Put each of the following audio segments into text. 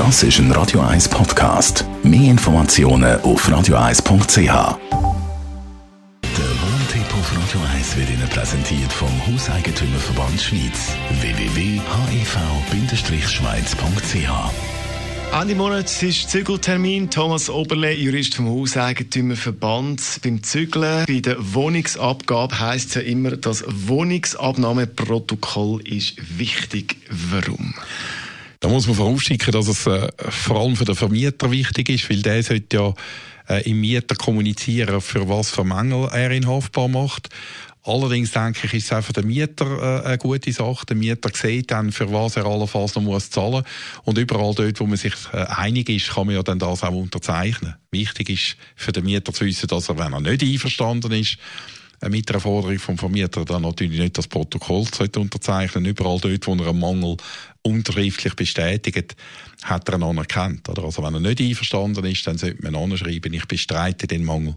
Das ist ein Radio 1 Podcast. Mehr Informationen auf radio1.ch. Der Wohntipp auf Radio 1 wird Ihnen präsentiert vom Hauseigentümerverband Schweiz. www.hev-schweiz.ch Ende Monat ist Zügeltermin. Thomas Oberle, Jurist vom Hauseigentümerverband. Beim Zügeln, bei der Wohnungsabgabe heisst es ja immer, das Wohnungsabnahmeprotokoll ist wichtig. Warum? Da muss man vorausschicken, dass es äh, vor allem für den Vermieter wichtig ist, weil der sollte ja äh, im Mieter kommunizieren, für was für Mängel er ihn haftbar macht. Allerdings denke ich, ist es auch für den Mieter äh, eine gute Sache. Der Mieter sieht dann, für was er allenfalls noch muss zahlen Und überall dort, wo man sich äh, einig ist, kann man ja dann das auch unterzeichnen. Wichtig ist für den Mieter zu wissen, dass er, wenn er nicht einverstanden ist, mit der Forderung vom Vermieter dann natürlich nicht das Protokoll sollte unterzeichnen. Überall dort, wo er einen Mangel unterschriftlich bestätigt, hat er ihn anerkannt. Oder? Also wenn er nicht einverstanden ist, dann sollte man anschreiben, ich bestreite den Mangel.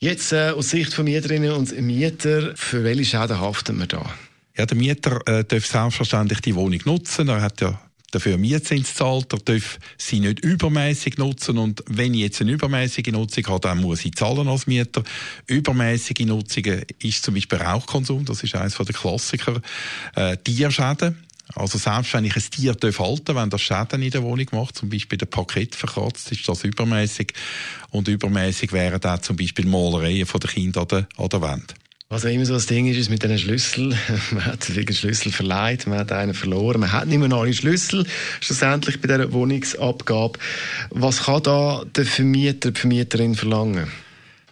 Jetzt äh, aus Sicht von Mieterinnen und Mieter, für welche Schäden haftet man da? Ja, der Mieter äh, darf selbstverständlich die Wohnung nutzen. Er hat ja dafür Mietzins zahlt, er darf sie nicht übermäßig nutzen und wenn ich jetzt eine übermäßige Nutzung habe, dann muss ich zahlen als Mieter. Übermäßige Nutzungen ist zum Beispiel Rauchkonsum, das ist eines der Klassiker. Äh, Tierschäden, also selbst wenn ich ein Tier halten wenn das Schäden in der Wohnung macht, zum Beispiel der Paket verkratzt, ist das übermäßig und übermäßig wären da zum Beispiel Malereien von den Kindern an der, an der Wand. Was auch immer so das Ding ist, ist mit diesen Schlüsseln. Man hat einen Schlüssel verleiht, man hat einen verloren, man hat nicht mehr alle Schlüssel, schlussendlich bei dieser Wohnungsabgabe. Was kann da der Vermieter, die Vermieterin verlangen?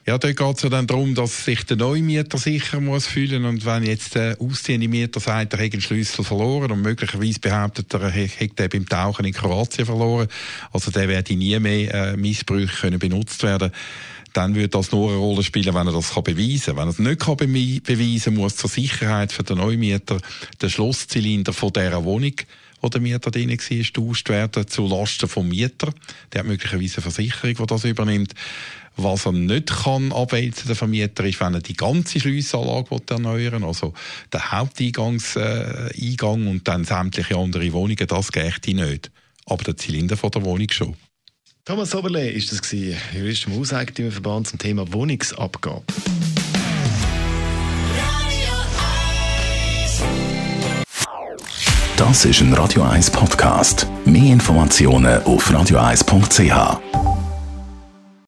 Ja, dort geht es ja dann darum, dass sich der neue Mieter sicher muss fühlen und wenn jetzt der ausziehende Mieter sagt, er hätte einen Schlüssel verloren und möglicherweise behauptet er, er hätte beim Tauchen in Kroatien verloren, also der werde nie mehr äh, können benutzt werden dann würde das nur eine Rolle spielen, wenn er das kann beweisen kann. Wenn er es nicht kann beweisen muss zur Sicherheit für den Neumieter der Schlosszylinder von dieser Wohnung wo der Mieter drin war, getauscht werden zu Lasten vom Mieter. Der hat möglicherweise eine Versicherung, die das übernimmt. Was er nicht kann abwälzen, der Vermieter, ist, wenn er die ganze Schliessanlage erneuern will, also der Haupteingangseingang äh, und dann sämtliche andere Wohnungen, das geht nicht. Aber der Zylinder von der Wohnung schon. Thomas Oberle ist das gewesen, Jurist im Hauseigentümerverband zum Thema Wohnungsabgabe. Das ist ein Radio 1 Podcast. Mehr Informationen auf radio1.ch.